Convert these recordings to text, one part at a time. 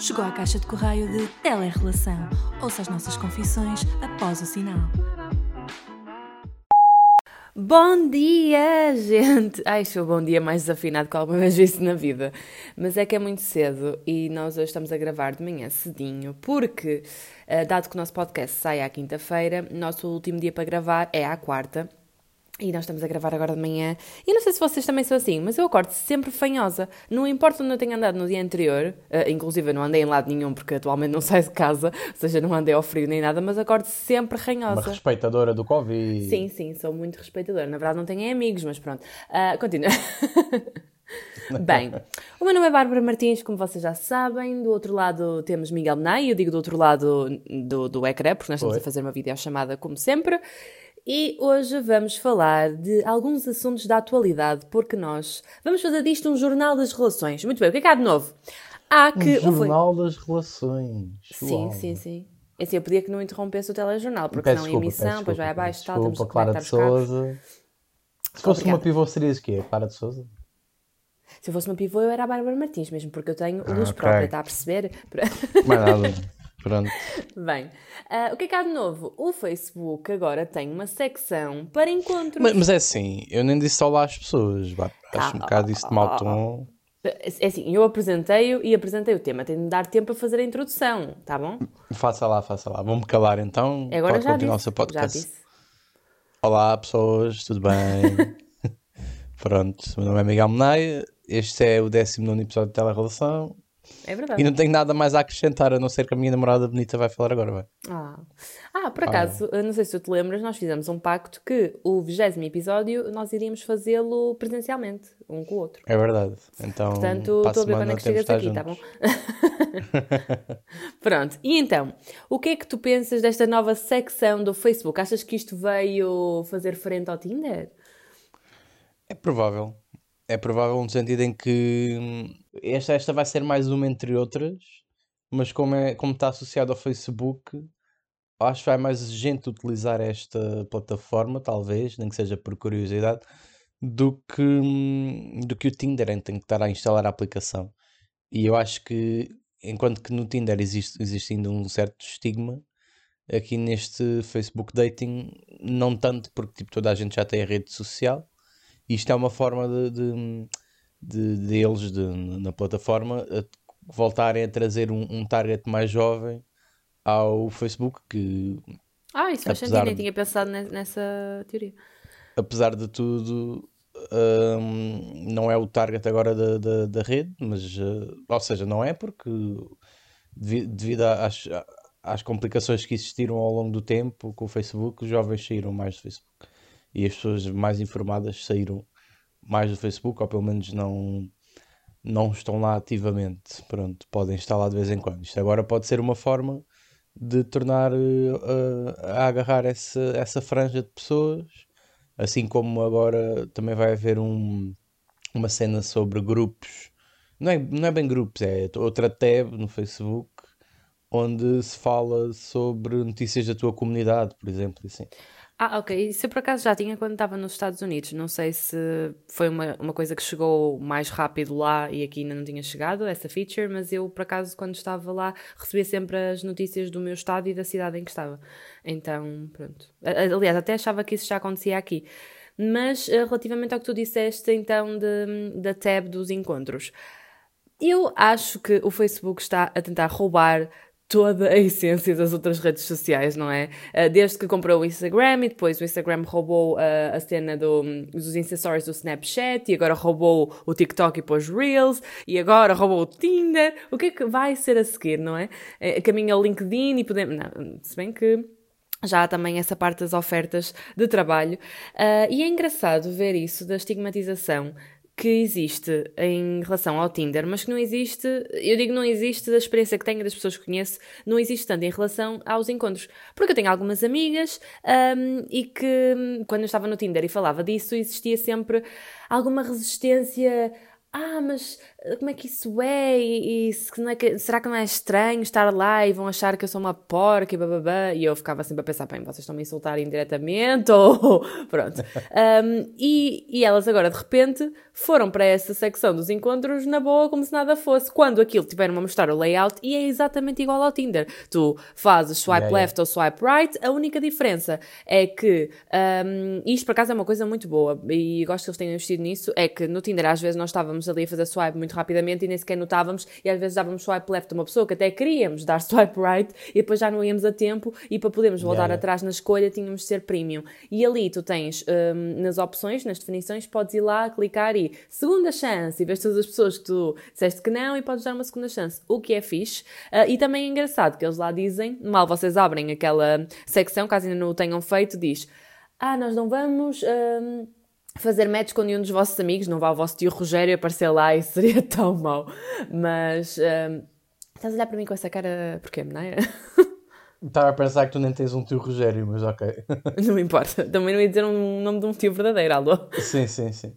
Chegou à caixa de correio de Telerrelação. Ouça as nossas confissões após o sinal. Bom dia, gente! Ai, foi o bom dia mais desafinado que alguma vez visto na vida. Mas é que é muito cedo e nós hoje estamos a gravar de manhã cedinho, porque, eh, dado que o nosso podcast sai à quinta-feira, nosso último dia para gravar é à quarta. E nós estamos a gravar agora de manhã. E não sei se vocês também são assim, mas eu acordo sempre fanhosa. Não importa onde eu tenha andado no dia anterior, uh, inclusive eu não andei em lado nenhum porque atualmente não saio de casa, ou seja, não andei ao frio nem nada, mas acordo sempre ranhosa. Uma respeitadora do Covid. Sim, sim, sou muito respeitadora. Na verdade não tenho amigos, mas pronto. Uh, continua. Bem, o meu nome é Bárbara Martins, como vocês já sabem. Do outro lado temos Miguel Menai, eu digo do outro lado do, do ecrã, porque nós estamos Oi. a fazer uma videochamada como sempre. E hoje vamos falar de alguns assuntos da atualidade, porque nós vamos fazer disto um jornal das relações. Muito bem, o que é que há de novo? Há que. Um jornal das relações. Sim, sim, sim. É assim, eu pedia que não interrompesse o telejornal, porque peço não desculpa, emissão, depois vai abaixo e tal, temos que Clara de Souza. Se fosse uma pivô, serias o quê? Clara de Souza? Se eu fosse uma pivô, eu era a Bárbara Martins, mesmo porque eu tenho luz ah, okay. própria, está a perceber? Mais nada. Pronto. Bem, uh, o que é que há de novo? O Facebook agora tem uma secção para encontros. Mas, mas é assim, eu nem disse olá às pessoas, vá. Acho um bocado isso de mau tom. É assim, eu apresentei-o e apresentei o tema. Tenho de dar tempo para fazer a introdução, tá bom? Faça lá, faça lá. Vou-me calar então. Agora Pode já continuar disse, o seu podcast. Já disse. Olá pessoas, tudo bem? Pronto, meu nome é Miguel Menaia. Este é o 19 episódio de Telerelação. É verdade. E não tenho nada mais a acrescentar, a não ser que a minha namorada bonita vai falar agora, vai. Ah. ah, por acaso, ah. não sei se tu te lembras, nós fizemos um pacto que o vigésimo episódio nós iríamos fazê-lo presencialmente, um com o outro. É verdade. Então, Portanto, estou a ver quando é que chegas aqui, tá juntos. tá bom? Pronto. E então, o que é que tu pensas desta nova secção do Facebook? Achas que isto veio fazer frente ao Tinder? É provável. É provável no sentido em que hum, esta, esta vai ser mais uma entre outras, mas como, é, como está associado ao Facebook, acho que vai mais gente utilizar esta plataforma, talvez, nem que seja por curiosidade, do que, hum, do que o Tinder, em tem que estar a instalar a aplicação. E eu acho que, enquanto que no Tinder existe, existe ainda um certo estigma, aqui neste Facebook Dating, não tanto, porque tipo, toda a gente já tem a rede social isto é uma forma de, de, de, de eles de, na plataforma voltarem a trazer um, um, target mais jovem ao Facebook que ah, isso faz sentido, nem tinha pensado nessa teoria. Apesar de tudo um, não é o target agora da, da, da rede mas uh, ou seja, não é porque devido às, às complicações que existiram ao longo do tempo com o Facebook, os jovens saíram mais do Facebook e as pessoas mais informadas saíram mais do Facebook, ou pelo menos não, não estão lá ativamente. Pronto, podem estar lá de vez em quando. Isto agora pode ser uma forma de tornar uh, a agarrar essa, essa franja de pessoas, assim como agora também vai haver um, uma cena sobre grupos. Não é, não é bem grupos, é outra tab no Facebook onde se fala sobre notícias da tua comunidade, por exemplo. Assim. Ah, ok. Isso eu por acaso já tinha quando estava nos Estados Unidos. Não sei se foi uma, uma coisa que chegou mais rápido lá e aqui ainda não tinha chegado, essa feature, mas eu por acaso quando estava lá recebia sempre as notícias do meu estado e da cidade em que estava. Então, pronto. Aliás, até achava que isso já acontecia aqui. Mas eh, relativamente ao que tu disseste então de, da tab dos encontros. Eu acho que o Facebook está a tentar roubar toda a essência das outras redes sociais, não é? Ah, desde que comprou o Instagram e depois o Instagram roubou a, a cena do, dos acessórios do Snapchat e agora roubou o TikTok e pôs Reels e agora roubou o Tinder. O que é que vai ser a seguir, não é? é caminha o LinkedIn e podemos... Não, se bem que já há também essa parte das ofertas de trabalho. Uh, e é engraçado ver isso da estigmatização que existe em relação ao Tinder, mas que não existe, eu digo não existe da experiência que tenho das pessoas que conheço, não existe tanto em relação aos encontros. Porque eu tenho algumas amigas um, e que quando eu estava no Tinder e falava disso, existia sempre alguma resistência. Ah, mas como é que isso é? E, e se é que, será que não é estranho estar lá e vão achar que eu sou uma porca e bababá? E eu ficava sempre a pensar, bem, vocês estão me insultar indiretamente ou... Pronto. Um, e, e elas agora, de repente, foram para essa secção dos encontros na boa, como se nada fosse. Quando aquilo tiveram a mostrar o layout e é exatamente igual ao Tinder. Tu fazes swipe yeah, left yeah. ou swipe right, a única diferença é que, um, isto por acaso é uma coisa muito boa e gosto que eles tenham investido nisso, é que no Tinder às vezes nós estávamos ali a fazer swipe muito muito rapidamente e nem sequer notávamos e às vezes dávamos swipe left a uma pessoa que até queríamos dar swipe right e depois já não íamos a tempo e para podermos voltar yeah, atrás na escolha tínhamos de ser premium. E ali tu tens um, nas opções, nas definições, podes ir lá, clicar e segunda chance e vês todas as pessoas que tu disseste que não e podes dar uma segunda chance, o que é fixe. Uh, e também é engraçado que eles lá dizem, mal vocês abrem aquela secção, caso ainda não o tenham feito, diz ah, nós não vamos... Um, fazer match com nenhum dos vossos amigos, não vá o vosso tio Rogério aparecer lá e seria tão mau. Mas um, estás a olhar para mim com essa cara porquê, não é? Estava a pensar que tu nem tens um tio Rogério, mas ok. não me importa. Também não ia dizer um nome de um tio verdadeiro, alô? Sim, sim, sim.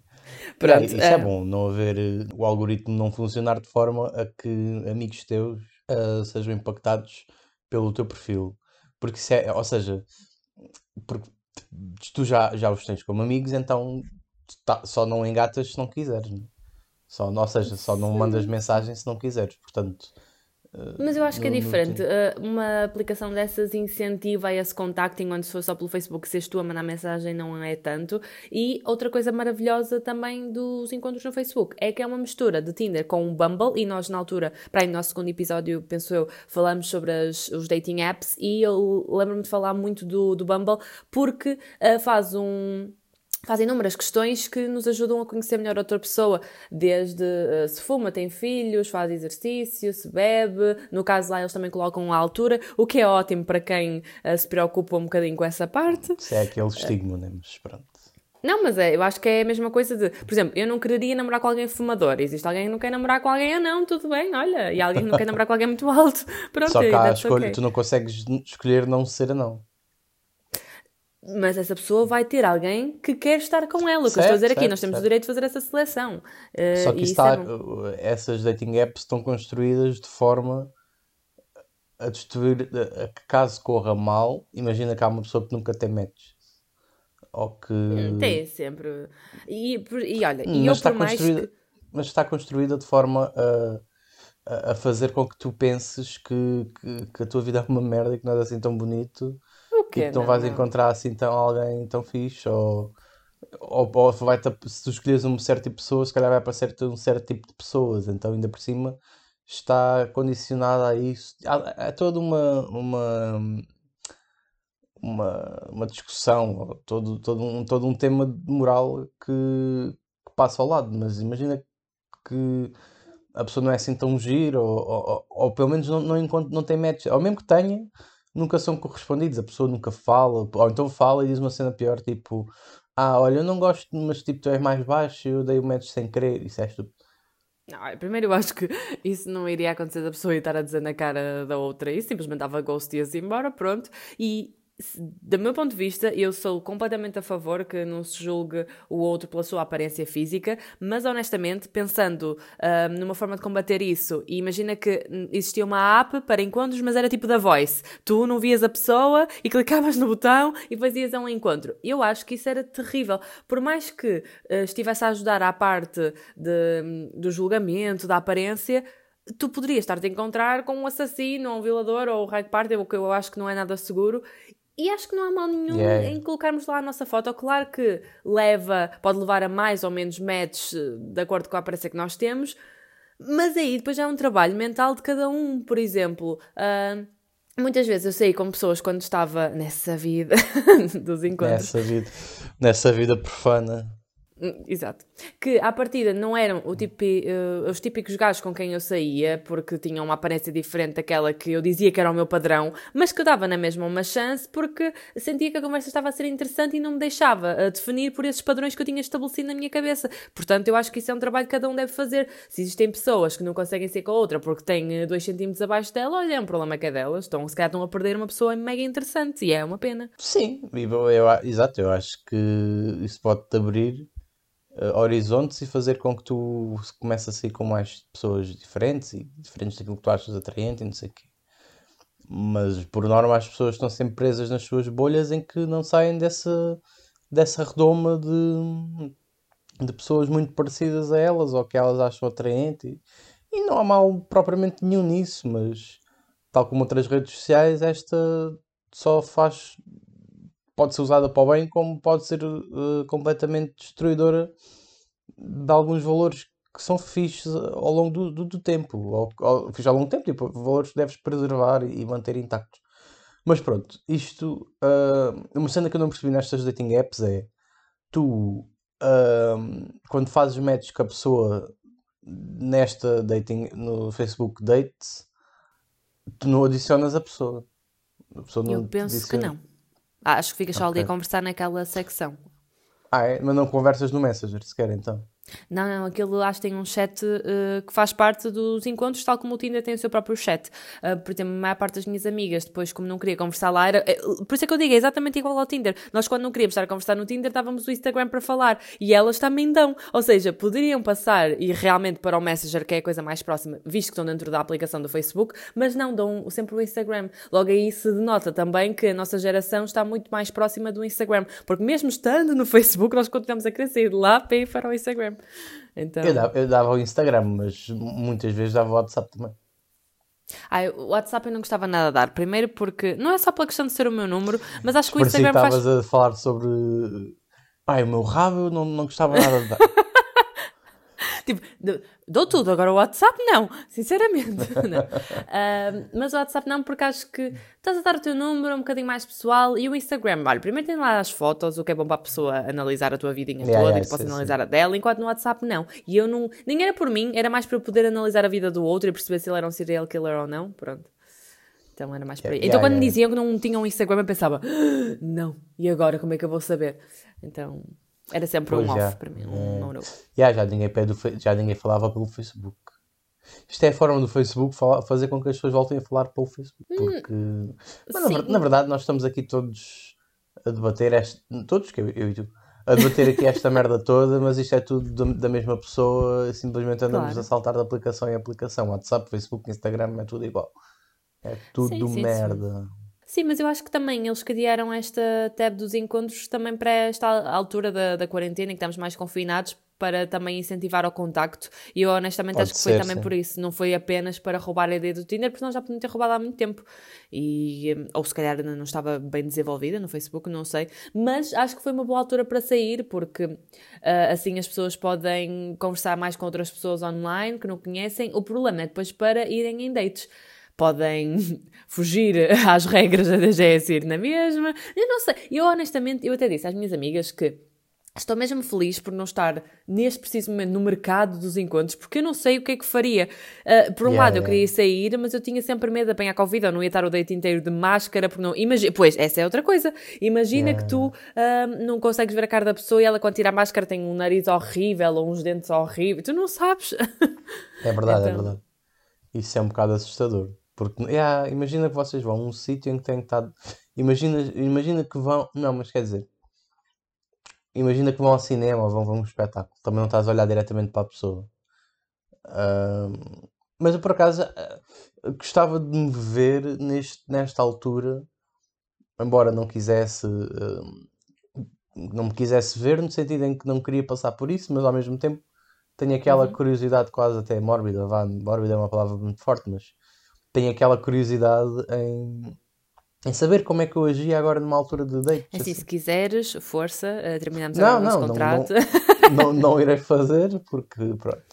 Pronto, é, isso é bom, não haver eh, o algoritmo não funcionar de forma a que amigos teus uh, sejam impactados pelo teu perfil. Porque se é, ou seja, porque tu já, já os tens como amigos, então tá, só não engatas se não quiseres. Né? Só, ou seja, só não mandas mensagem se não quiseres. Portanto, mas eu acho que é diferente. Uh, uma aplicação dessas incentiva esse contacto, enquanto se for só pelo Facebook, se és tu a mandar mensagem, não é tanto. E outra coisa maravilhosa também dos encontros no Facebook é que é uma mistura de Tinder com o Bumble. E nós, na altura, para aí no nosso segundo episódio, penso eu, falamos sobre as, os dating apps. E eu lembro-me de falar muito do, do Bumble porque uh, faz um fazem inúmeras questões que nos ajudam a conhecer melhor outra pessoa, desde uh, se fuma, tem filhos, faz exercício, se bebe, no caso lá eles também colocam a altura, o que é ótimo para quem uh, se preocupa um bocadinho com essa parte. Isso é aquele estigma, né? Mas pronto. Não, mas é, eu acho que é a mesma coisa de, por exemplo, eu não quereria namorar com alguém fumador. Existe alguém que não quer namorar com alguém, ah não, tudo bem, olha. E alguém que não quer namorar com alguém muito alto. Pronto, Só que a escolha, okay. tu não consegues escolher não ser não. Mas essa pessoa vai ter alguém que quer estar com ela. O que eu estou a dizer certo, aqui, nós temos certo. o direito de fazer essa seleção. Uh, Só que está, é essas dating apps estão construídas de forma a destruir, a que caso corra mal, imagina que há uma pessoa que nunca tem match. Ou que. Tem sempre. E, e olha, e mas, está construída, que... mas está construída de forma a, a fazer com que tu penses que, que, que a tua vida é uma merda e que não é assim tão bonito que não, não vais não. encontrar assim tão alguém tão fixe ou, ou, ou vai se tu escolheres um certo tipo de pessoas, se calhar vai aparecer um certo tipo de pessoas, então ainda por cima está condicionada a isso. Há, há toda uma, uma, uma, uma discussão, todo, todo, um, todo um tema moral que, que passa ao lado, mas imagina que a pessoa não é assim tão giro, ou, ou, ou, ou pelo menos não, não, encontra, não tem match, ou mesmo que tenha, nunca são correspondidos, a pessoa nunca fala, ou então fala e diz uma cena pior, tipo, ah, olha, eu não gosto, mas tipo, tu és mais baixo, eu dei o match sem querer, isso é estúpido. Não, primeiro eu acho que isso não iria acontecer da pessoa estar a dizer na cara da outra e simplesmente dava ghost e ia embora, pronto. E do meu ponto de vista, eu sou completamente a favor que não se julgue o outro pela sua aparência física, mas honestamente, pensando uh, numa forma de combater isso, e imagina que existia uma app para encontros, mas era tipo da voice. Tu não vias a pessoa e clicavas no botão e fazias um encontro. Eu acho que isso era terrível. Por mais que uh, estivesse a ajudar à parte de, do julgamento, da aparência, tu poderias estar-te a encontrar com um assassino, ou um violador, ou o raio parte, o que eu acho que não é nada seguro, e acho que não há mal nenhum yeah. em colocarmos lá a nossa foto. Claro que leva, pode levar a mais ou menos matches eh, de acordo com a aparência que nós temos, mas aí depois já é um trabalho mental de cada um. Por exemplo, uh, muitas vezes eu saí com pessoas quando estava nessa vida dos encontros. Nessa vida, nessa vida profana. Hum, exato. Que à partida não eram uh, os típicos gajos com quem eu saía, porque tinham uma aparência diferente daquela que eu dizia que era o meu padrão, mas que eu dava na mesma uma chance porque sentia que a conversa estava a ser interessante e não me deixava uh, definir por esses padrões que eu tinha estabelecido na minha cabeça. Portanto, eu acho que isso é um trabalho que cada um deve fazer. Se existem pessoas que não conseguem ser com a outra porque têm 2 uh, centímetros abaixo dela, olha, é um problema que é delas. Então, se calhar estão a perder uma pessoa mega interessante e é uma pena. Sim, eu, eu, exato, eu acho que isso pode-te abrir uh, horizontes e fazer com que tu comeces a sair com mais pessoas diferentes e diferentes daquilo que tu achas atraente e não sei o quê. Mas por norma as pessoas estão sempre presas nas suas bolhas em que não saem dessa, dessa redoma de, de pessoas muito parecidas a elas ou que elas acham atraente. E, e não há mal propriamente nenhum nisso, mas tal como outras redes sociais, esta só faz. Pode ser usada para o bem, como pode ser uh, completamente destruidora de alguns valores que são fixos ao longo do, do, do tempo. Ou, ou, ao longo do tempo, tipo, valores que deves preservar e, manter intactos. Mas pronto, isto. Uh, uma cena que eu não percebi nestas dating apps é. Tu, uh, quando fazes match com a pessoa nesta dating, no Facebook Dates, tu não adicionas a pessoa. A pessoa eu penso que não. Acho que ficas só okay. ali a conversar naquela secção. Ah, é? Mas não conversas no Messenger sequer então? Não, não, aquilo acho que tem um chat uh, que faz parte dos encontros, tal como o Tinder tem o seu próprio chat. Uh, por exemplo, a maior parte das minhas amigas, depois, como não queria conversar lá, era. Uh, por isso é que eu digo, é exatamente igual ao Tinder. Nós, quando não queríamos estar a conversar no Tinder, dávamos o Instagram para falar. E elas também dão. Ou seja, poderiam passar e realmente para o Messenger, que é a coisa mais próxima, visto que estão dentro da aplicação do Facebook, mas não dão sempre o Instagram. Logo aí se denota também que a nossa geração está muito mais próxima do Instagram. Porque mesmo estando no Facebook, nós continuamos a crescer de lá para ir para o Instagram. Então... Eu, dava, eu dava o Instagram, mas muitas vezes dava o WhatsApp também. Ah, o WhatsApp eu não gostava nada de dar. Primeiro porque, não é só pela questão de ser o meu número, mas acho que o Instagram faz... estavas a falar sobre... Pai, o meu rabo eu não, não gostava nada de dar. tipo, dou tudo, agora o WhatsApp não, sinceramente. não. Uh, mas o WhatsApp não, porque acho que estás a dar o teu número um bocadinho mais pessoal e o Instagram, olha, primeiro tem lá as fotos, o que é bom para a pessoa analisar a tua vidinha yeah, toda yeah, e posso analisar sim. a dela, enquanto no WhatsApp não. E eu não, nem era por mim, era mais para eu poder analisar a vida do outro e perceber se ele era um serial killer ou não, pronto. Então era mais para. Yeah, então quando me diziam que não tinham um Instagram, eu pensava, ah, não, e agora como é que eu vou saber? Então era sempre pois um já. off para mim, um não yeah, já, ninguém pede, já ninguém falava pelo Facebook. Isto é a forma do Facebook fazer com que as pessoas voltem a falar pelo Facebook. Hum, porque, hum, mas, na, na, verdade, nós estamos aqui todos a debater, este, todos, que eu, eu e tu, a debater aqui esta merda toda, mas isto é tudo da, da mesma pessoa, simplesmente andamos claro. a saltar de aplicação em aplicação. WhatsApp, Facebook, Instagram, é tudo igual. É tudo sim, sim, merda. Sim. Sim, mas eu acho que também eles criaram esta tab dos encontros também para esta altura da, da quarentena, em que estamos mais confinados, para também incentivar ao contacto. E eu honestamente Pode acho que ser, foi também sim. por isso. Não foi apenas para roubar a ideia do Tinder, porque nós já podíamos ter roubado há muito tempo. E, hum, ou se calhar ainda não estava bem desenvolvida no Facebook, não sei. Mas acho que foi uma boa altura para sair, porque uh, assim as pessoas podem conversar mais com outras pessoas online que não conhecem. O problema é depois para irem em dates podem fugir às regras da DGS na mesma. Eu não sei. Eu honestamente, eu até disse às minhas amigas que Estou mesmo feliz por não estar neste preciso momento no mercado dos encontros, porque eu não sei o que é que faria. Uh, por um yeah, lado, yeah. eu queria sair, mas eu tinha sempre medo de apanhar Covid, ou não ia estar o date inteiro de máscara, porque não. Imagina... Pois, essa é outra coisa. Imagina yeah. que tu uh, não consegues ver a cara da pessoa e ela, quando tira a máscara, tem um nariz horrível ou uns dentes horríveis. Tu não sabes. É verdade, é então... é verdade. Isso é um bocado assustador. Porque yeah, imagina que vocês vão a um sítio em que têm que estar. Imagina, imagina que vão. Não, mas quer dizer. Imagina que vão ao cinema ou vão, vão a um espetáculo. Também não estás a olhar diretamente para a pessoa. Uh, mas eu por acaso uh, gostava de me ver neste, nesta altura, embora não quisesse. Uh, não me quisesse ver, no sentido em que não queria passar por isso, mas ao mesmo tempo tenho aquela uhum. curiosidade quase até mórbida. Vá, mórbida é uma palavra muito forte, mas tenho aquela curiosidade em, em saber como é que eu agia agora numa altura de date. Assim, assim. se quiseres, força, uh, terminamos não, agora não, o nosso contrato. Não, não, não, irei fazer, porque pronto.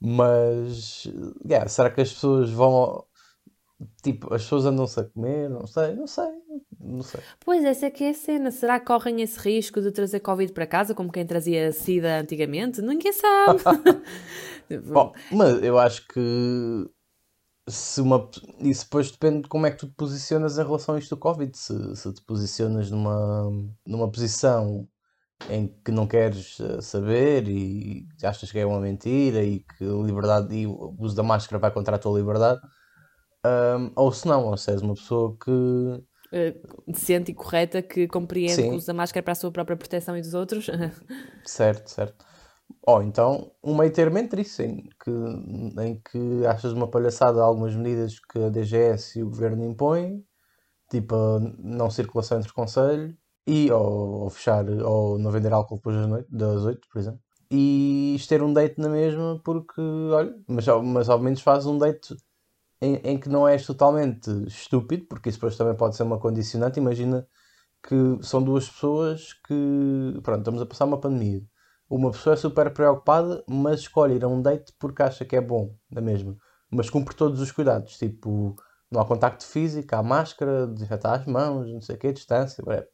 Mas, yeah, será que as pessoas vão. Tipo, as pessoas andam-se a comer? Não sei, não sei, não sei. Pois, essa é que é a cena. Será que correm esse risco de trazer Covid para casa, como quem trazia SIDA antigamente? Ninguém sabe. Bom, mas eu acho que se uma, isso depois depende de como é que tu te posicionas em relação a isto do Covid. Se, se te posicionas numa, numa posição em que não queres eh, saber e achas que é uma mentira e que liberdade e o uso da máscara vai contra a tua liberdade, um, ou se não, ou se és uma pessoa que uh, decente e correta que compreende Sim. que usa máscara para a sua própria proteção e dos outros. certo, certo. Ou então um meio termo entre isso, em que, em que achas uma palhaçada algumas medidas que a DGS e o governo impõem, tipo a não circulação entre conselhos, e ou, ou, fechar, ou não vender álcool depois das, noite, das 8, por exemplo. E ter um date na mesma, porque, olha, mas, mas ao menos faz um date em, em que não és totalmente estúpido, porque isso depois também pode ser uma condicionante. Imagina que são duas pessoas que, pronto, estamos a passar uma pandemia. Uma pessoa é super preocupada, mas escolhe ir a um date porque acha que é bom, da mesma. Mas cumpre todos os cuidados, tipo, não há contacto físico, há máscara, desinfetar as mãos, não sei o que, distância, whatever.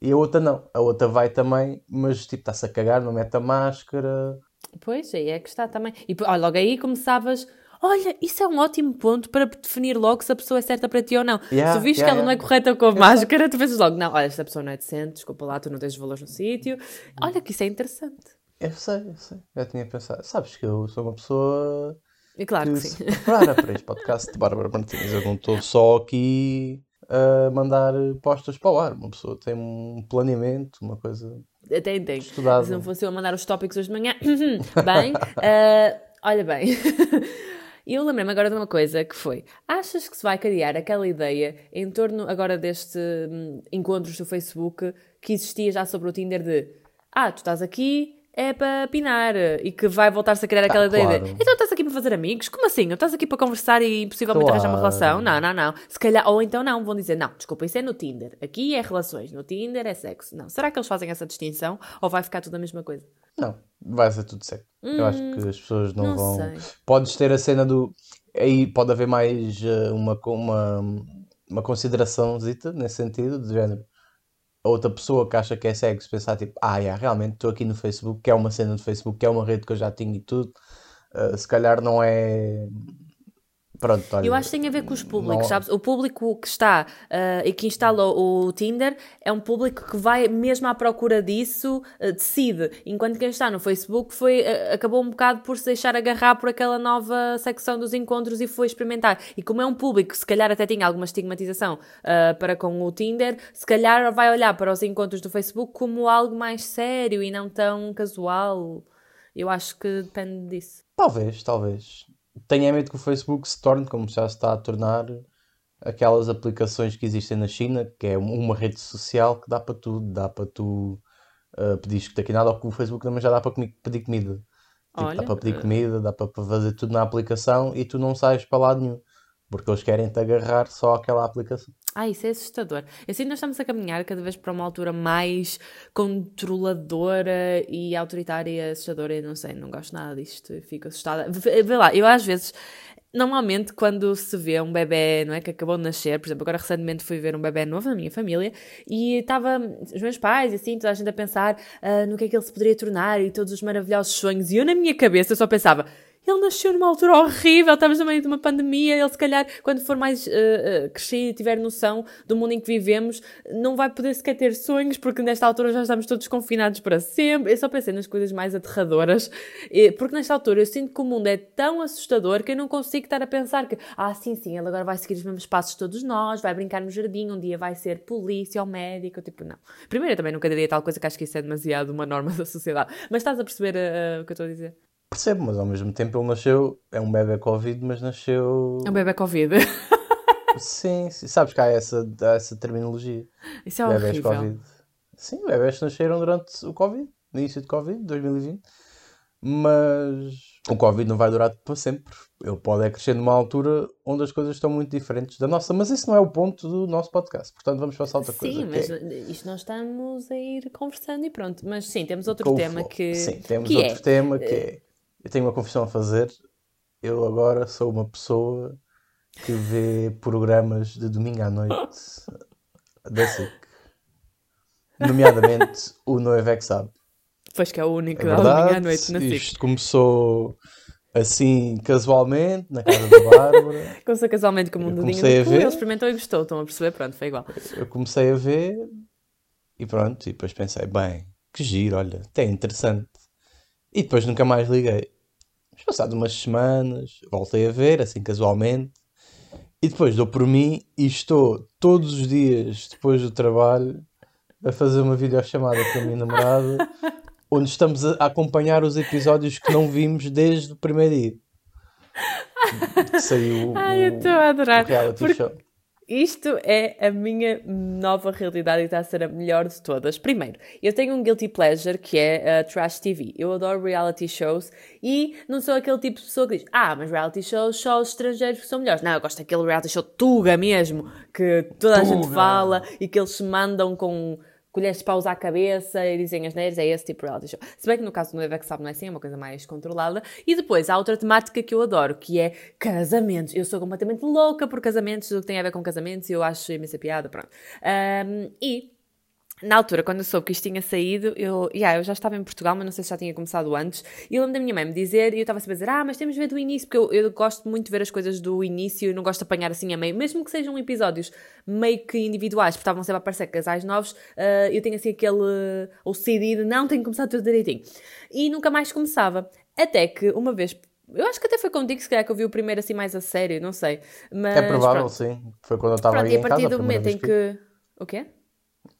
E a outra não. A outra vai também, mas tipo, está-se a cagar, não mete a máscara. Pois, aí é que está também. E olha, logo aí começavas Olha, isso é um ótimo ponto para definir logo se a pessoa é certa para ti ou não. Yeah, se viste yeah, que ela yeah. não é correta com a máscara, tu pensas logo, não, olha, esta pessoa não é decente, desculpa lá, tu não tens valores no sítio. Olha que isso é interessante. Eu sei, eu sei. Eu tinha pensado. Sabes que eu sou uma pessoa. E claro que, que sim. prepara para este podcast de Bárbara Martins. Eu não estou só aqui a mandar postas para o ar. Uma pessoa tem um planeamento, uma coisa. Até entendo. Estudada. Se não fosse eu a mandar os tópicos hoje de manhã. bem, uh, olha bem. E eu lembrei-me agora de uma coisa que foi: achas que se vai criar aquela ideia em torno agora deste hum, encontros do Facebook que existia já sobre o Tinder de ah, tu estás aqui, é para pinar e que vai voltar-se a criar ah, aquela ideia claro. de então estás aqui para fazer amigos? Como assim? Estás aqui para conversar e possivelmente claro. arranjar uma relação? Não, não, não. Se calhar, ou então não, vão dizer, não, desculpa, isso é no Tinder. Aqui é relações, no Tinder é sexo. Não. Será que eles fazem essa distinção ou vai ficar tudo a mesma coisa? Não, vai ser tudo certo. Hum, Eu acho que hum, as pessoas não, não vão. Sei. Podes ter a cena do. Aí pode haver mais uh, uma, uma, uma consideração nesse sentido, de género a outra pessoa que acha que é cego se pensar tipo, ah, yeah, realmente estou aqui no Facebook, que é uma cena do Facebook, que é uma rede que eu já tinha e tudo, uh, se calhar não é Pronto, olha, eu acho que tem a ver com os públicos, não... sabes? O público que está uh, e que instala o Tinder é um público que vai mesmo à procura disso, uh, decide. Enquanto quem está no Facebook foi, uh, acabou um bocado por se deixar agarrar por aquela nova secção dos encontros e foi experimentar. E como é um público que se calhar até tinha alguma estigmatização para com o Tinder, se calhar vai olhar para os encontros do Facebook como algo mais sério e não tão casual. Eu acho que depende disso. Talvez, talvez tenho medo que o Facebook se torne, como já se está a tornar, aquelas aplicações que existem na China, que é uma rede social que dá para tudo, dá para tu uh, pedir que aqui nada, ou que o Facebook também já dá para pedir comida. Tipo, Olha, dá para pedir uh... comida, dá para fazer tudo na aplicação e tu não sais para lado nenhum. Porque eles querem te agarrar só àquela aplicação. Ah, isso é assustador. Sinto que nós estamos a caminhar cada vez para uma altura mais controladora e autoritária, assustadora. Eu não sei, não gosto nada disto. Fico assustada. Vê lá, eu às vezes normalmente quando se vê um bebê, não é, que acabou de nascer, por exemplo, agora recentemente fui ver um bebê novo na minha família e estava os meus pais e assim, toda a gente a pensar uh, no que é que ele se poderia tornar e todos os maravilhosos sonhos e eu na minha cabeça só pensava ele nasceu numa altura horrível, estamos no meio de uma pandemia. Ele, se calhar, quando for mais uh, uh, crescido e tiver noção do mundo em que vivemos, não vai poder sequer ter sonhos, porque nesta altura já estamos todos confinados para sempre. Eu só pensei nas coisas mais aterradoras, porque nesta altura eu sinto que o mundo é tão assustador que eu não consigo estar a pensar que, ah, sim, sim, ele agora vai seguir os mesmos passos todos nós, vai brincar no jardim, um dia vai ser polícia ou médico. Tipo, não. Primeiro, eu também nunca diria tal coisa que acho que isso é demasiado uma norma da sociedade. Mas estás a perceber uh, o que eu estou a dizer? Percebo, mas ao mesmo tempo ele nasceu, é um bebê Covid, mas nasceu. É um bebê Covid. sim, sim, sabes que há essa, há essa terminologia. Isso é bebés horrível. Covid. Sim, bebés nasceram durante o Covid, no início de Covid, 2020. Mas o Covid não vai durar para sempre. Ele pode é crescer numa altura onde as coisas estão muito diferentes da nossa. Mas isso não é o ponto do nosso podcast. Portanto, vamos passar a outra sim, coisa. Sim, mas é... isto nós estamos a ir conversando e pronto. Mas sim, temos outro tema que. Sim, temos que outro é... tema que é eu tenho uma confissão a fazer. Eu agora sou uma pessoa que vê programas de domingo à noite da SIC. Nomeadamente o Noivo é que sabe. Pois que é o único é verdade, domingo à noite na SIC. Isto começou assim, casualmente, na casa da Bárbara. começou casualmente como um domingo do cu, ele experimentou e gostou, estão a perceber, pronto, foi igual. Eu comecei a ver e pronto, e depois pensei, bem, que giro, olha, até interessante. E depois nunca mais liguei. Mas passado umas semanas, voltei a ver, assim casualmente, e depois dou por mim e estou todos os dias depois do trabalho a fazer uma videochamada com a minha namorada onde estamos a acompanhar os episódios que não vimos desde o primeiro dia. Que saiu Ai, eu estou a adorar. o reality Porque show. Isto é a minha nova realidade e está a ser a melhor de todas. Primeiro, eu tenho um guilty pleasure que é uh, Trash TV. Eu adoro reality shows e não sou aquele tipo de pessoa que diz Ah, mas reality shows só os estrangeiros que são melhores. Não, eu gosto daquele reality show Tuga mesmo, que toda a gente Tuga. fala e que eles se mandam com colheres de paus à cabeça e dizem as neiras, é esse tipo de reality show. Se bem que no caso do Noivo é que sabe não é assim, é uma coisa mais controlada. E depois há outra temática que eu adoro, que é casamentos. Eu sou completamente louca por casamentos, tudo que tem a ver com casamentos e eu acho imensa piada, pronto. Ahm, e na altura, quando eu soube que isto tinha saído, eu, yeah, eu já estava em Portugal, mas não sei se já tinha começado antes. E eu lembro da minha mãe me dizer, e eu estava sempre a dizer, ah, mas temos de ver do início, porque eu, eu gosto muito de ver as coisas do início e não gosto de apanhar assim a meio, mesmo que sejam episódios meio que individuais, porque estavam sempre a aparecer casais novos, ah, eu tenho assim aquele OCD de não, tenho que começar tudo direitinho. E nunca mais começava. Até que uma vez. Eu acho que até foi contigo, se calhar, que eu vi o primeiro assim mais a sério, não sei. Mas, É provável, pronto. sim. Foi quando eu estava e a em partir casa. a do primeira momento em vez que. O quê?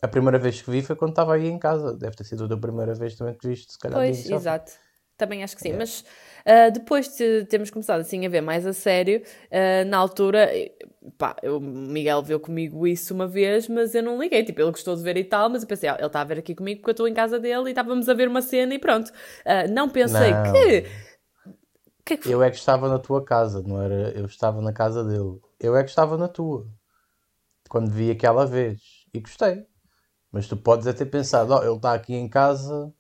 A primeira vez que vi foi quando estava aí em casa. Deve ter sido a primeira vez também que viste, se calhar. Pois, exato. Também acho que sim. Yeah. Mas ah, depois de termos começado assim a ver mais a sério, ah, na altura, pá, o Miguel viu comigo isso uma vez, mas eu não liguei. Tipo, ele gostou de ver e tal, mas eu pensei, ah, ele está a ver aqui comigo porque eu estou em casa dele e estávamos a ver uma cena e pronto. Ah, não pensei Não. que. Que é que? Eu é que estava na tua casa, não era? Eu estava na casa dele. Eu é que estava na tua. Quando vi aquela vez. E gostei. Mas tu podes até ter pensado, ó, ele está aqui em casa.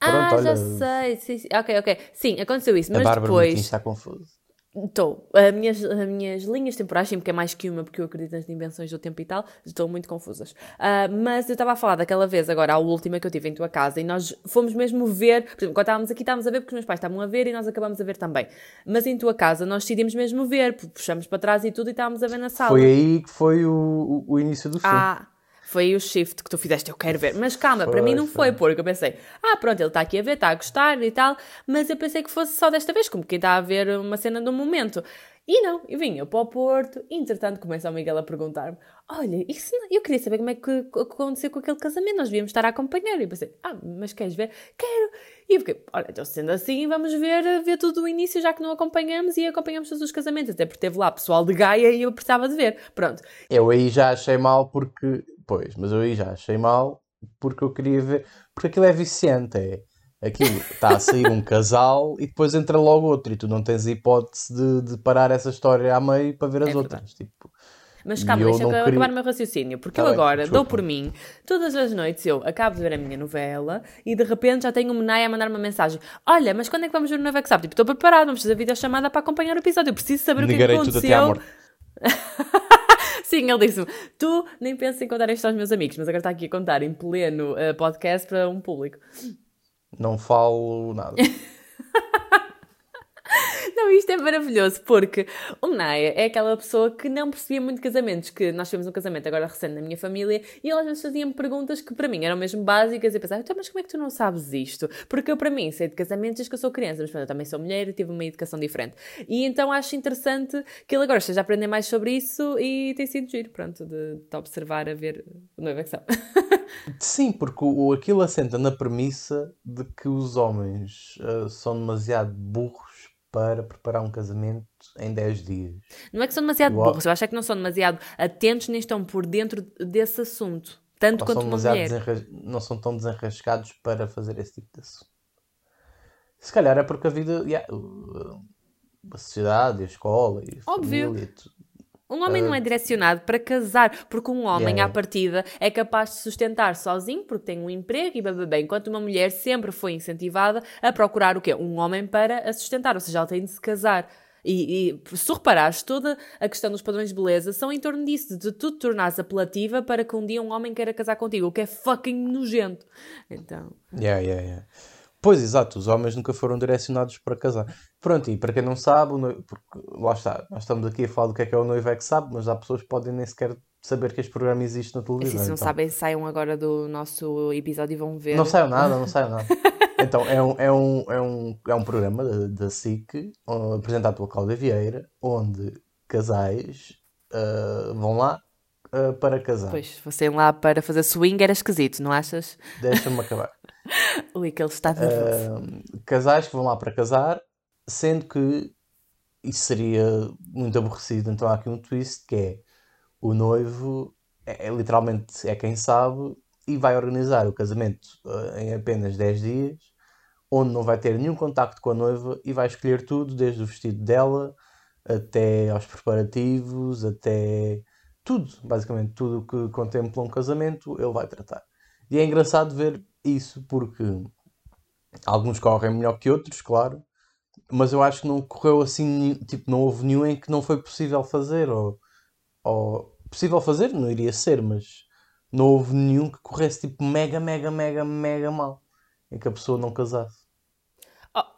Ah, Pronto, já olha. sei. Sim, sim. Ok, ok. Sim, aconteceu isso, A mas Bárbara depois. Está confusa. Estou. As minhas, as minhas linhas temporais, sim, porque é mais que uma, porque eu acredito nas dimensões do tempo e tal, estão muito confusas. Ah, mas eu estava a falar daquela vez, agora, a última que eu tive em tua casa, e nós fomos mesmo ver, por exemplo, quando estávamos aqui, estávamos a ver porque os meus pais estavam a ver e nós acabamos a ver também. Mas em tua casa, nós decidimos mesmo ver, puxamos para trás e tudo e estávamos a ver na sala. Foi aí que foi o, o, o início do filme. Ah, foi o shift que tu fizeste, eu quero ver. Mas calma, para mim não foi. foi, porque eu pensei, ah, pronto, ele está aqui a ver, está a gostar e tal, mas eu pensei que fosse só desta vez, como quem está a ver uma cena do momento. E não, eu vinha para o Porto, e entretanto começa o Miguel a perguntar-me: Olha, isso não- eu queria saber como é que aconteceu com aquele casamento, nós devíamos estar a acompanhar. E eu pensei: Ah, mas queres ver? Quero! E eu fiquei: Olha, então sendo assim, vamos ver, ver tudo do início, já que não acompanhamos, e acompanhamos todos os casamentos, até porque teve lá pessoal de Gaia e eu precisava de ver. Pronto, Eu aí já achei mal porque. Pois, mas eu aí já achei mal porque eu queria ver. Porque aquilo é viciante. É. Aquilo está a sair um casal e depois entra logo outro e tu não tens a hipótese de, de parar essa história à meio para ver as É outras. Tipo, Mas calma, deixa eu acabar queria- o meu raciocínio, porque Tá eu bem, agora desculpa. dou por mim, todas as noites eu acabo de ver a minha novela e de repente já tenho um Menai a mandar uma mensagem: Olha, mas quando é que vamos ver o novo sabe? Tipo, estou preparado, vamos fazer videochamada para acompanhar o episódio, eu preciso saber o que é que negarei tudo até à aconteceu. morte. Sim, ele disse-me: Tu nem pensas em contar isto aos meus amigos, mas agora está aqui a contar em pleno eh, podcast para um público. Não falo nada. Não, isto é maravilhoso, porque o Naya é aquela pessoa que não percebia muito casamentos, que nós tivemos um casamento agora recente na minha família, e ele às vezes fazia-me perguntas que para mim eram mesmo básicas, e pensava, então, mas como é que tu não sabes isto? Porque eu para mim sei de casamentos desde que eu sou criança, mas eu também sou mulher e tive uma educação diferente. E então acho interessante que ele agora esteja a aprender mais sobre isso e tem sido giro, pronto, de, de observar, a ver o noivo é que sabe. Sim, porque o, aquilo assenta na premissa de que os homens ah, são demasiado burros para preparar um casamento em 10 dias. Não é que são demasiado burros, eu acho é que não são demasiado atentos nem estão por dentro desse assunto. Tanto quanto uma mulher. desenras- não são tão desenrascados para fazer esse tipo de assunto. Se calhar é porque a vida, yeah, a sociedade, a escola e a Óbvio. família, Um homem não é direcionado para casar, porque um homem, Yeah. à partida, é capaz de sustentar sozinho, porque tem um emprego e bababá, enquanto uma mulher sempre foi incentivada a procurar o quê? Um homem para a sustentar, ou seja, ela tem de se casar. E, e se tu reparares, toda a questão dos padrões de beleza são em torno disso, de tu te tornares apelativa para que um dia um homem queira casar contigo, o que é fucking nojento. Então, Yeah, yeah, yeah. Pois, exato, os homens nunca foram direcionados para casar. Pronto, e para quem não sabe, noivo, porque, lá está, nós estamos aqui a falar do que é que é o noivo é que sabe, mas há pessoas que podem nem sequer saber que este programa existe na assim, televisão. se não então. sabem, saiam agora do nosso episódio e vão ver. Não saiu nada, não saiu nada. Então, é um, é um, é um, é um programa da, da SIC, uh, apresentado pela Cláudia Vieira, onde casais uh, vão lá uh, para casar. Pois, fossem lá para fazer swing era esquisito, não achas? Deixa-me acabar. Ui, que ele está nervoso. Uh, casais que vão lá para casar, sendo que isso seria muito aborrecido. Então há aqui um twist que é o noivo é, é literalmente é quem sabe e vai organizar o casamento uh, em apenas 10 dias, onde não vai ter nenhum contacto com a noiva e vai escolher tudo, desde o vestido dela até aos preparativos, até tudo, basicamente tudo que contempla um casamento, ele vai tratar. E é engraçado ver isso porque alguns correm melhor que outros, claro, mas eu acho que não correu assim, tipo, não houve nenhum em que não foi possível fazer, ou, ou possível fazer, não iria ser, mas não houve nenhum que corresse tipo mega, mega, mega, mega mal, em que a pessoa não casasse.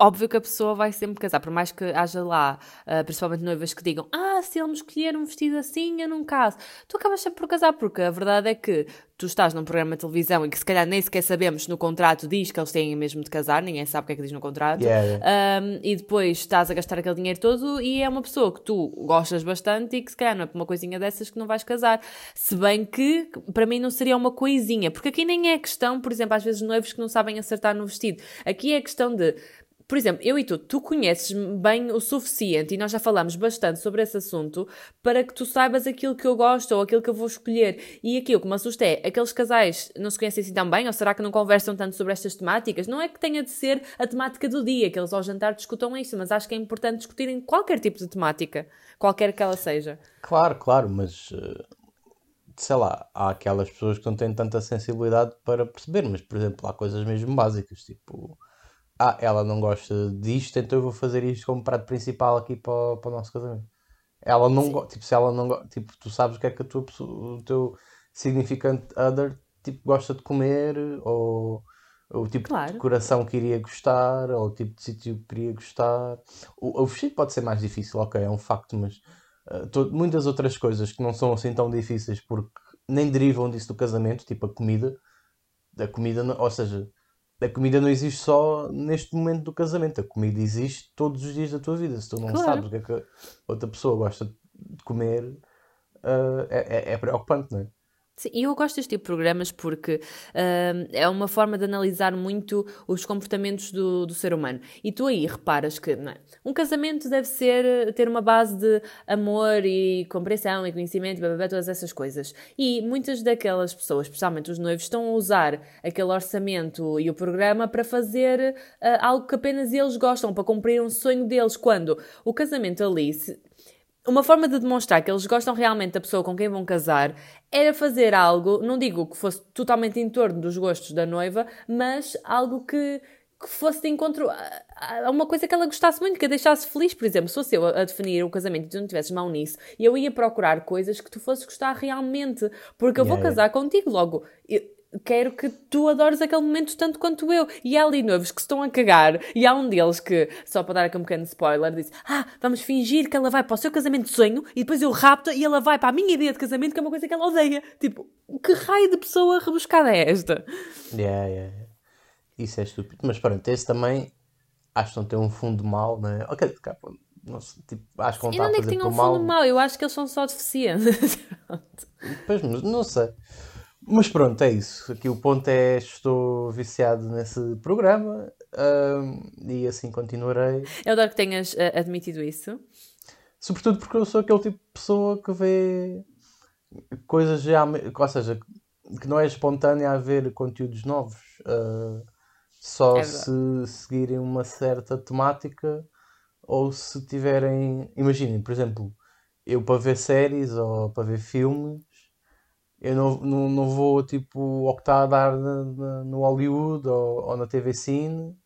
Óbvio que a pessoa vai sempre casar, por mais que haja lá, uh, principalmente noivas que digam ah, se ele me escolher um vestido assim, eu não caso. Tu acabas sempre por casar, porque a verdade é que tu estás num programa de televisão e que se calhar nem sequer sabemos no contrato diz que eles têm mesmo de casar, ninguém sabe o que é que diz no contrato, yeah. Um, e depois estás a gastar aquele dinheiro todo e é uma pessoa que tu gostas bastante e que se calhar não é por uma coisinha dessas que não vais casar. Se bem que para mim não seria uma coisinha, porque aqui nem é questão, por exemplo, às vezes noivos que não sabem acertar no vestido. Aqui é questão de por exemplo, eu e tu, tu conheces bem o suficiente e nós já falamos bastante sobre esse assunto para que tu saibas aquilo que eu gosto ou aquilo que eu vou escolher. E aqui o que me assusta é, aqueles casais não se conhecem assim tão bem ou será que não conversam tanto sobre estas temáticas? Não é que tenha de ser a temática do dia, que eles ao jantar discutam isso, mas acho que é importante discutirem qualquer tipo de temática, qualquer que ela seja. Claro, claro, mas eh, sei lá, há aquelas pessoas que não têm tanta sensibilidade para perceber, mas por exemplo, há coisas mesmo básicas, tipo ah, ela não gosta disto, então eu vou fazer isto como prato principal aqui para, o, para o nosso casamento. Ela não gosta, tipo, se ela não gosta, tipo, tu sabes o que é que a tua, o teu significant other, tipo, gosta de comer, ou o tipo claro. de decoração que iria gostar, ou o tipo de sítio que queria gostar. O, o vestido pode ser mais difícil, ok, é um facto, mas uh, to, muitas outras coisas que não são assim tão difíceis porque nem derivam disso do casamento, tipo a comida, a comida, ou seja, a comida não existe só neste momento do casamento, a comida existe todos os dias da tua vida. Se tu não claro. sabes o que é que outra pessoa gosta de comer, uh, é, é, preocupante, não é? Sim, e eu gosto deste tipo de programas porque uh, é uma forma de analisar muito os comportamentos do, do ser humano. E tu aí reparas que é? um casamento deve ser ter uma base de amor e compreensão e conhecimento, blá, blá, blá, todas essas coisas. E muitas daquelas pessoas, especialmente os noivos, estão a usar aquele orçamento e o programa para fazer uh, algo que apenas eles gostam, para cumprir um sonho deles. Quando o casamento ali se, uma forma de demonstrar que eles gostam realmente da pessoa com quem vão casar era fazer algo, não digo que fosse totalmente em torno dos gostos da noiva, mas algo que, que fosse de encontro a, a uma coisa que ela gostasse muito, que a deixasse feliz. Por exemplo, se fosse eu a, a definir o casamento e tu não tivesses mão nisso, eu ia procurar coisas que tu fosses gostar realmente, porque eu vou casar contigo logo. Eu, quero que tu adores aquele momento tanto quanto eu. E há ali novos que estão a cagar, e há um deles que, só para dar aqui um pequeno spoiler, disse: Ah, vamos fingir que ela vai para o seu casamento de sonho, e depois eu rapto e ela vai para a minha ideia de casamento, que é uma coisa que ela odeia. Tipo, que raio de pessoa rebuscada é esta? Yeah, yeah. Isso é estúpido. Mas pronto, esse também acho que não tem um fundo mal, né? Ok, não sei, tipo, acho que não está a fazer que tenham um fundo mal, eu acho que eles são só deficientes. pois, não sei. Mas pronto, é isso. Aqui o ponto é estou viciado nesse programa e assim continuarei. Eu adoro que tenhas uh, admitido isso. Sobretudo porque eu sou aquele tipo de pessoa que vê coisas já. Ou seja, que não é espontânea a ver conteúdos novos. Uh, só é se seguirem uma certa temática ou se tiverem. Imaginem, por exemplo, eu para ver séries ou para ver filmes eu não, não, não vou tipo ao que está a dar na, na, no Hollywood ou, ou, na TV Cine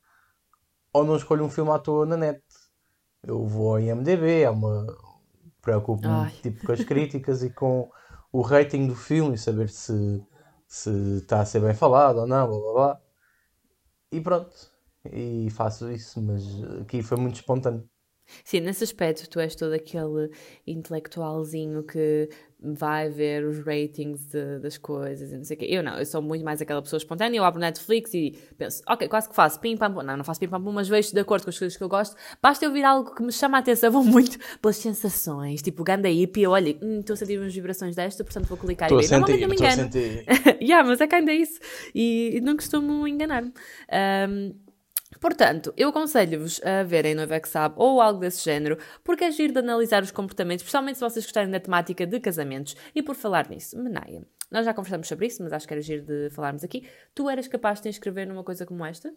ou não escolho um filme à toa na net. Eu vou ao IMDB, é uma. Preocupo-me tipo, com as críticas e com o rating do filme e saber se, se está a ser bem falado ou não, blá blá blá. E pronto. E faço isso, mas aqui foi muito espontâneo. Sim, nesse aspecto tu és todo aquele intelectualzinho que vai ver os ratings de, das coisas e não sei o quê. Eu não, eu sou muito mais aquela pessoa espontânea, eu abro Netflix e penso, ok, quase que faço pim pam pum. Não, não faço pim pam pum, mas vejo de acordo com as coisas que eu gosto. Basta eu ouvir algo que me chama a atenção, vou muito pelas sensações, tipo ganda hippie, eu olho, hum, estou a sentir umas vibrações desta, portanto vou clicar e ver. Sentir, não me engano. sentir. yeah, mas é kinda isso. E, e não costumo enganar-me. Um, Portanto, eu aconselho-vos a verem Noiva é que Sabe ou algo desse género, porque é giro de analisar os comportamentos, especialmente se vocês gostarem da temática de casamentos. E por falar nisso, Menaia, nós já conversamos sobre isso, mas acho que era giro de falarmos aqui. Tu eras capaz de te inscrever numa coisa como esta?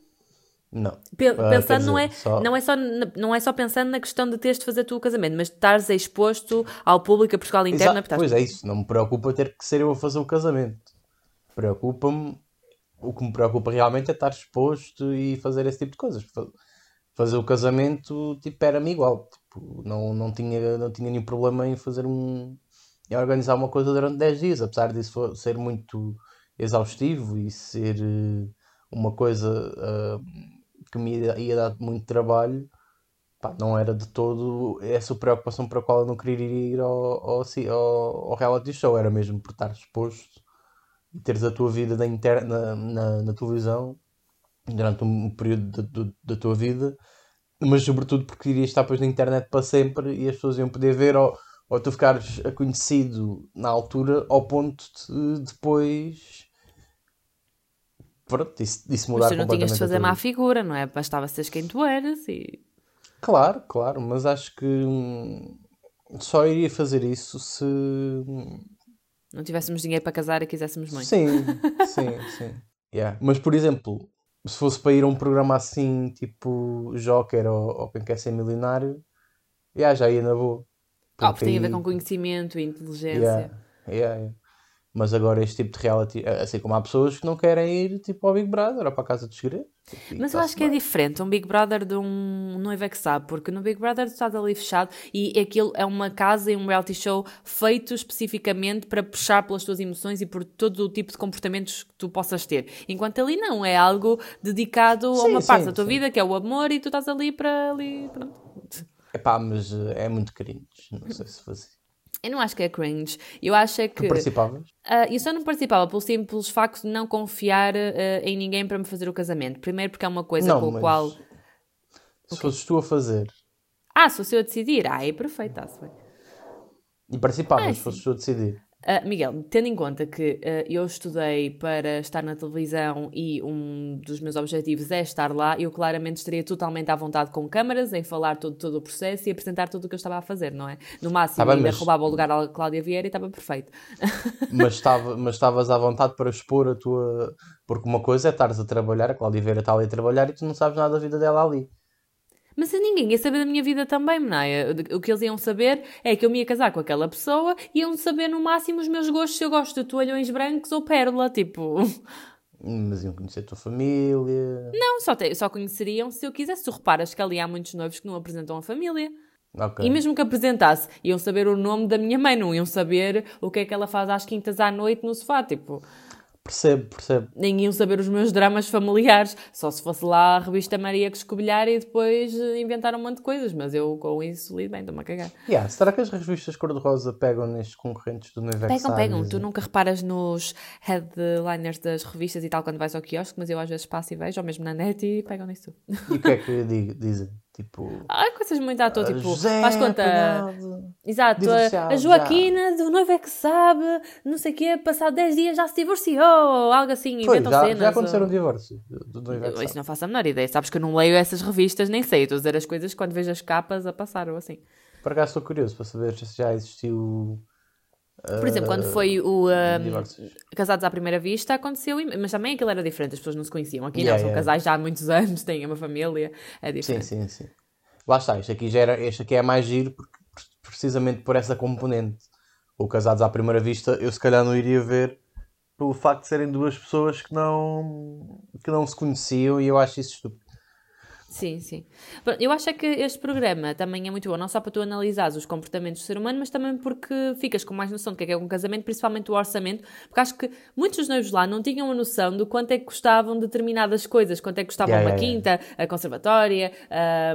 Não. Pe- Ah, pensando, dizer, não, é, só- não, é só, não é só pensando na questão de teres de fazer tu o casamento, mas de estares exposto ao público, a Portugal interna. Exato, Pois é isso, não me preocupa ter que ser eu a fazer o casamento. Preocupa-me, o que me preocupa realmente é estar exposto e fazer esse tipo de coisas. Fa- Fazer o casamento, tipo, era-me igual. Tipo, não, não tinha, não tinha nenhum problema em fazer um, em organizar uma coisa durante 10 dias, apesar disso ser muito exaustivo e ser eh, uma coisa ah, que me ia, ia dar muito trabalho. Pá, não era de todo essa preocupação para a qual eu não queria ir ao, ao, ao, ao reality show, era mesmo por estar exposto e teres a tua vida na, inter, na, na, na televisão durante um período da- do- da tua vida, mas sobretudo porque irias estar depois na internet para sempre e as pessoas iam poder ver ou, ou tu ficares conhecido na altura ao ponto de depois pronto, isso, isso mudar Mas tu não tinhas de fazer má figura, não é? Bastava seres quem tu eras e. Claro, claro, mas acho que hum, só iria fazer isso se. Não tivéssemos dinheiro para casar e quiséssemos mãe. Sim, sim, sim. Yeah. Mas, por exemplo, se fosse para ir a um programa assim, tipo Joker ou, ou Quem Quer Ser Milionário, yeah, já ia na boa. Ah, porque tem a ver com conhecimento e inteligência. Yeah, yeah, yeah. Mas agora este tipo de reality, assim como há pessoas que não querem ir tipo ao Big Brother ou para a Casa dos Segredos. tipo, Mas eu acho que é diferente um Big Brother de um noivo é que sabe, porque no Big Brother tu estás ali fechado e aquilo é uma casa e um reality show feito especificamente para puxar pelas tuas emoções e por todo o tipo de comportamentos que tu possas ter. Enquanto ali não, é algo dedicado a Sim, uma parte sim, da tua sim. vida que é o amor e tu estás ali para ali. Pronto. Epá, mas eh, é muito cringe. Não sei se fazia. Eu não acho que é cringe. Eu acho é Tu que. participavas? Ah, eu só não participava pelo simples facto de não confiar ah, em ninguém para me fazer o casamento. Primeiro porque é uma coisa Não, com a qual. se fosses tu a fazer Ah, se fosse eu a decidir. Ah, é perfeito, está-se bem. e participavas, Ah, se fosses tu a decidir. Ah, Miguel, tendo em conta que ah, eu estudei para estar na televisão e um dos meus objetivos é estar lá, eu claramente estaria totalmente à vontade com câmaras, em falar todo, todo o processo e apresentar tudo o que eu estava a fazer, não é? No máximo, Tá ainda mas- roubava o lugar à Cláudia Vieira e estava perfeito. mas estava, mas estavas à vontade para expor a tua. Porque uma coisa é estares a trabalhar, a Cláudia Vieira está ali a trabalhar e tu não sabes nada da vida dela ali. Mas ninguém ia saber da minha vida também, Menaia. O que eles iam saber é que eu me ia casar com aquela pessoa e iam saber no máximo os meus gostos, se eu gosto de toalhões brancos ou pérola, tipo... Mas iam conhecer a tua família. Não, só, te- só conheceriam se eu quisesse. Tu reparas que ali há muitos noivos que não apresentam a família. Ok. E mesmo que apresentasse, iam saber o nome da minha mãe, não iam saber o que é que ela faz às quintas à noite no sofá, tipo... Percebo, percebo. Nem iam saber os meus dramas familiares, só se fosse lá a revista Maria que escobilhar e depois eh, inventar um monte de coisas, mas eu com isso lido bem, estou-me a cagar. Yeah, será que as revistas cor-de-rosa pegam nestes concorrentes do que Pegam, pegam. Tu nunca reparas nos headliners das revistas e tal quando vais ao quiosque, mas eu às vezes passo e vejo, ou mesmo na net, e pegam nisso. E o que é que digo- dizem? Tipo. Há coisas muito à toa, tipo, José faz conta. apanhado. Exato, a, a Joaquina do noivo é que sabe, não sei o quê, passado 10 dias já se divorciou, algo assim, Pois, inventam já, cenas. já aconteceram ou- divórcios do do Noivo é que Isso não faço a menor ideia, sabes que eu não leio essas revistas, nem sei, estou a dizer as coisas quando vejo as capas a passar ou assim. Por acaso estou curioso para saber se já existiu. Por exemplo, quando foi o um. Casados à Primeira Vista, aconteceu, mas também aquilo era diferente, as pessoas não se conheciam. Aqui Yeah, não, são yeah. casais já há muitos anos, têm uma família, é Sim, diferente. sim, sim. Lá está, este aqui, já era, este aqui é mais giro porque, precisamente por essa componente. O Casados à Primeira Vista, eu se calhar não iria ver pelo facto de serem duas pessoas que não, que não se conheciam e eu acho isso estúpido. Sim, sim. Eu acho é que este programa também é muito bom, não só para tu analisares os comportamentos do ser humano, mas também porque ficas com mais noção do que é, que é um casamento, principalmente o orçamento, porque acho que muitos dos noivos lá não tinham a noção do quanto é que custavam determinadas coisas, quanto é que custava yeah, uma yeah, quinta, yeah. a conservatória,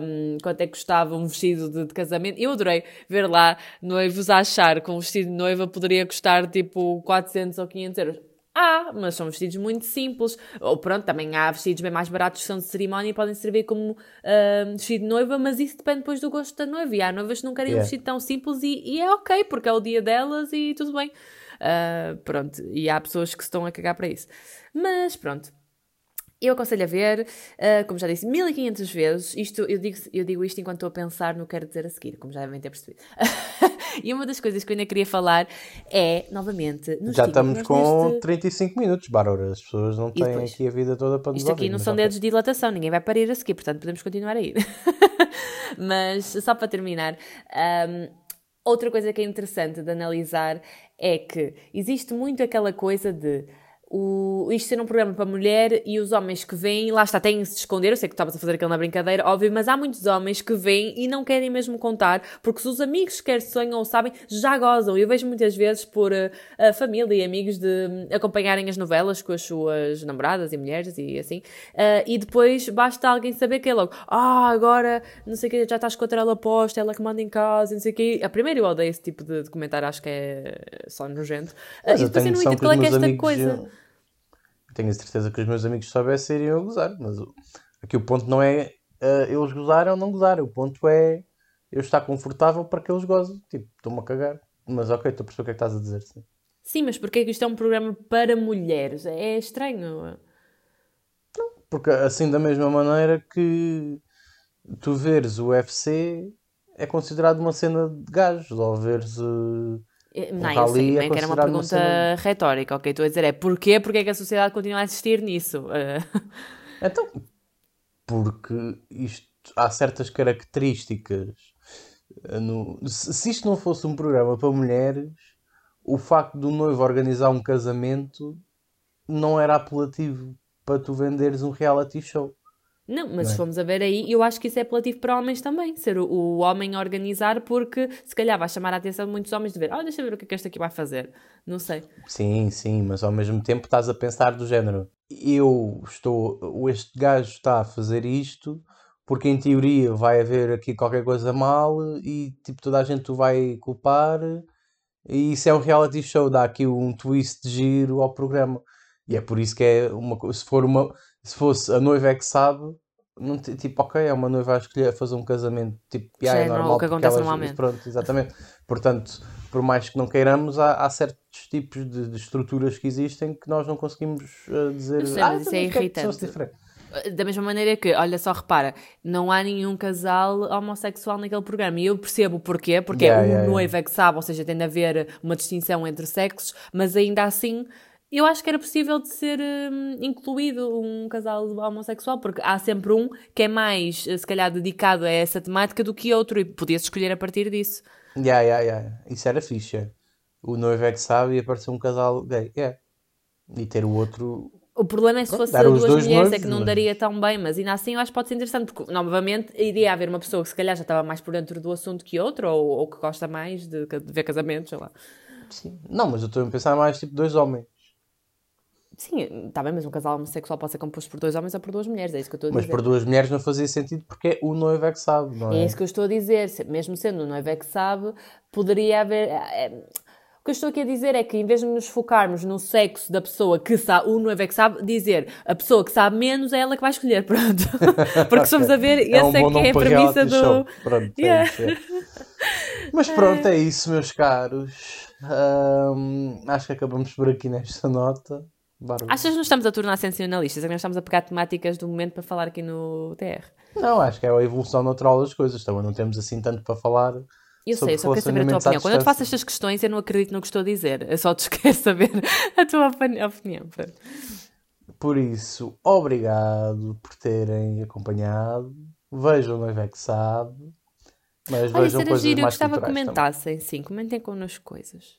um, quanto é que custava um vestido de, de, casamento. Eu adorei ver lá noivos a achar que um vestido de noiva poderia custar tipo 400 ou 500 euros. Há, mas são vestidos muito simples. Ou pronto, também há vestidos bem mais baratos que são de cerimónia e podem servir como uh, vestido de noiva, mas isso depende depois do gosto da noiva. E há noivas que não querem yeah. um vestido tão simples e, e, é ok, porque é o dia delas e tudo bem. Uh, pronto, e há pessoas que se estão a cagar para isso. Mas pronto, eu aconselho a ver, uh, como já disse 1500 vezes, isto, eu, digo, eu digo isto enquanto estou a pensar no que quero dizer a seguir, como já devem ter percebido. e uma das coisas que eu ainda queria falar é, novamente, Já estamos com neste... 35 minutos, Bárbara. As pessoas não têm aqui a vida toda para nos Isto aqui não são dedos de dilatação, ninguém vai parir a seguir, portanto podemos continuar a ir. mas só para terminar. Um, outra coisa que é interessante de analisar é que existe muito aquela coisa de o, isto ser um programa para mulher e os homens que vêm, lá está, têm-se de esconder. Eu sei que estavas a fazer aquilo na brincadeira, óbvio, mas há muitos homens que vêm e não querem mesmo contar, porque se os amigos quer sonham ou sabem, já gozam. Eu vejo muitas vezes por uh, a família e amigos de um, acompanharem as novelas com as suas namoradas e mulheres e assim, uh, e depois basta alguém saber que é logo, ah, agora não sei o que, já estás contra ela posta, ela que manda em casa, não sei o que. A primeira eu odeio esse tipo de, de comentário, acho que é só nojento. Uh, e depois eu não entendo qual é que é esta coisa tenho a certeza que os meus amigos soubessem iriam gozar, mas aqui o ponto não é uh, eles gozarem ou não gozarem, o ponto é eu estar confortável para que eles gozem. Tipo, estou-me a cagar. Mas ok, estou a perceber o que é que estás a dizer. Sim, sim mas porquê é que isto é um programa para mulheres? É estranho. Não, porque assim da mesma maneira que tu veres o UFC é considerado uma cena de gajos, ou veres. Uh, não, eu sei é que era uma pergunta uma retórica, ok? Estou a dizer é porquê? Porque é que a sociedade continua a existir nisso? então, porque isto, há certas características. Eh, no, se isto não fosse um programa para mulheres, o facto do noivo organizar um casamento não era apelativo para tu venderes um reality show. Não, mas não é? se formos a ver aí, eu acho que isso é apelativo para homens também. Ser o, o, homem a organizar, porque se calhar vai chamar a atenção de muitos homens de ver, oh, deixa eu ver o que é que este aqui vai fazer. Não sei. Sim, sim, mas ao mesmo tempo estás a pensar do género. Eu estou, este gajo está a fazer isto porque em teoria vai haver aqui qualquer coisa mal e tipo toda a gente o vai culpar e isso é um reality show, dá aqui um twist de giro ao programa. E é por isso que é uma se for uma se fosse a noiva é que sabe, não, tipo, ok, é uma noiva a escolher fazer um casamento, tipo, yeah, é, normal. O que acontece elas, normalmente. Pronto, exatamente. Portanto, por mais que não queiramos, há, há certos tipos de, de, estruturas que existem que nós não conseguimos uh, dizer. Sei, ah, isso é, é irritante. É da mesma maneira que, olha só, repara, não há nenhum casal homossexual naquele programa. E eu percebo o porquê, porque yeah, é o yeah, noivo é que sabe, ou seja, tem de haver uma distinção entre sexos, mas ainda assim eu acho que era possível de ser hum, incluído um casal homossexual, porque há sempre um que é mais, eh, se calhar, dedicado a essa temática do que outro, e podia-se escolher a partir disso. Yeah, yeah, yeah. Isso era fixe. O noivo é que sabe e apareceu um casal gay. Yeah. E ter o outro. O problema é se fosse duas mulheres, noivos, é que não mas... daria tão bem, mas ainda assim eu acho que pode ser interessante, porque novamente iria haver uma pessoa que se calhar já estava mais por dentro do assunto que outra, ou, ou que gosta mais de, de ver casamentos, sei lá. Sim. Não, mas eu estou a pensar mais tipo dois homens. Sim, está bem, mas um casal homossexual pode ser composto por dois homens ou por duas mulheres, é isso que eu estou a dizer. Mas por duas mulheres não fazia sentido porque é o noivo é que sabe, não é? É isso que eu estou a dizer, mesmo sendo o noivo é que sabe, poderia haver. É, o que eu estou aqui a dizer é que em vez de nos focarmos no sexo da pessoa que sabe, o noivo é que sabe, dizer a pessoa que sabe menos é ela que vai escolher, pronto. Porque somos a ver, é essa um é que é a premissa do. Show. Pronto, é yeah. é é. Mas pronto, é isso, meus caros. Um, acho que acabamos por aqui nesta nota. Bárbaro. Achas que nos estamos a tornar sensacionalistas? É que nós estamos a pegar temáticas do momento para falar aqui no TR? Não, acho que é a evolução natural das coisas. Então não temos assim tanto para falar. Eu sei, eu só quero saber a tua opinião. Quando eu te faço estas questões, eu não acredito no que estou a dizer. Eu só te quero saber a tua opinião. Por isso, obrigado por terem acompanhado. Vejam o é que sabe. Mas Olha, vejam coisas giro, eu gostava que comentassem, também. sim. Comentem connosco coisas.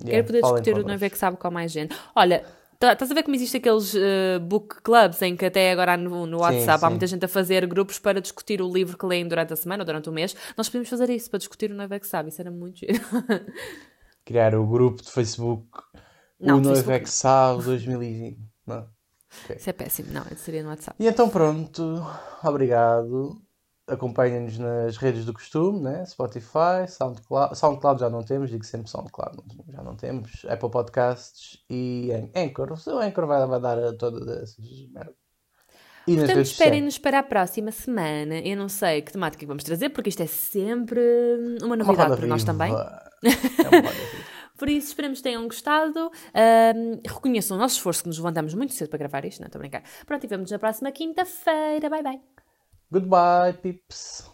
Yeah, Quero poder discutir o noivo é que sabe com mais gente. Olha, Estás a ver como existe aqueles uh, book clubs em que até agora no, no WhatsApp sim. há muita gente a fazer grupos para discutir o livro que leem durante a semana ou durante o mês? Nós podemos fazer isso para discutir o Noivo é que sabe. Isso era muito giro. Criar o grupo de Facebook Não, O Noivo Facebook é que sabe 2020. Não. Isso é péssimo. Não, isso seria no WhatsApp. E então pronto, obrigado. Acompanhem-nos nas redes do costume, né? Spotify, SoundCloud. SoundCloud já não temos, digo sempre SoundCloud, já não temos. Apple Podcasts e An- Anchor. O Anchor vai, vai dar a todas essas merdas. E Portanto, esperem-nos para a próxima semana. Eu não sei que temática vamos trazer, porque isto é sempre uma Uma novidade roda para nós viva. também. É uma. Por isso, esperamos que tenham gostado. Ahm, reconheçam o nosso esforço que nos levantamos muito cedo para gravar isto. Não, estou a brincar. Pronto, e vemos na próxima quinta-feira. Bye, bye. Goodbye, peeps.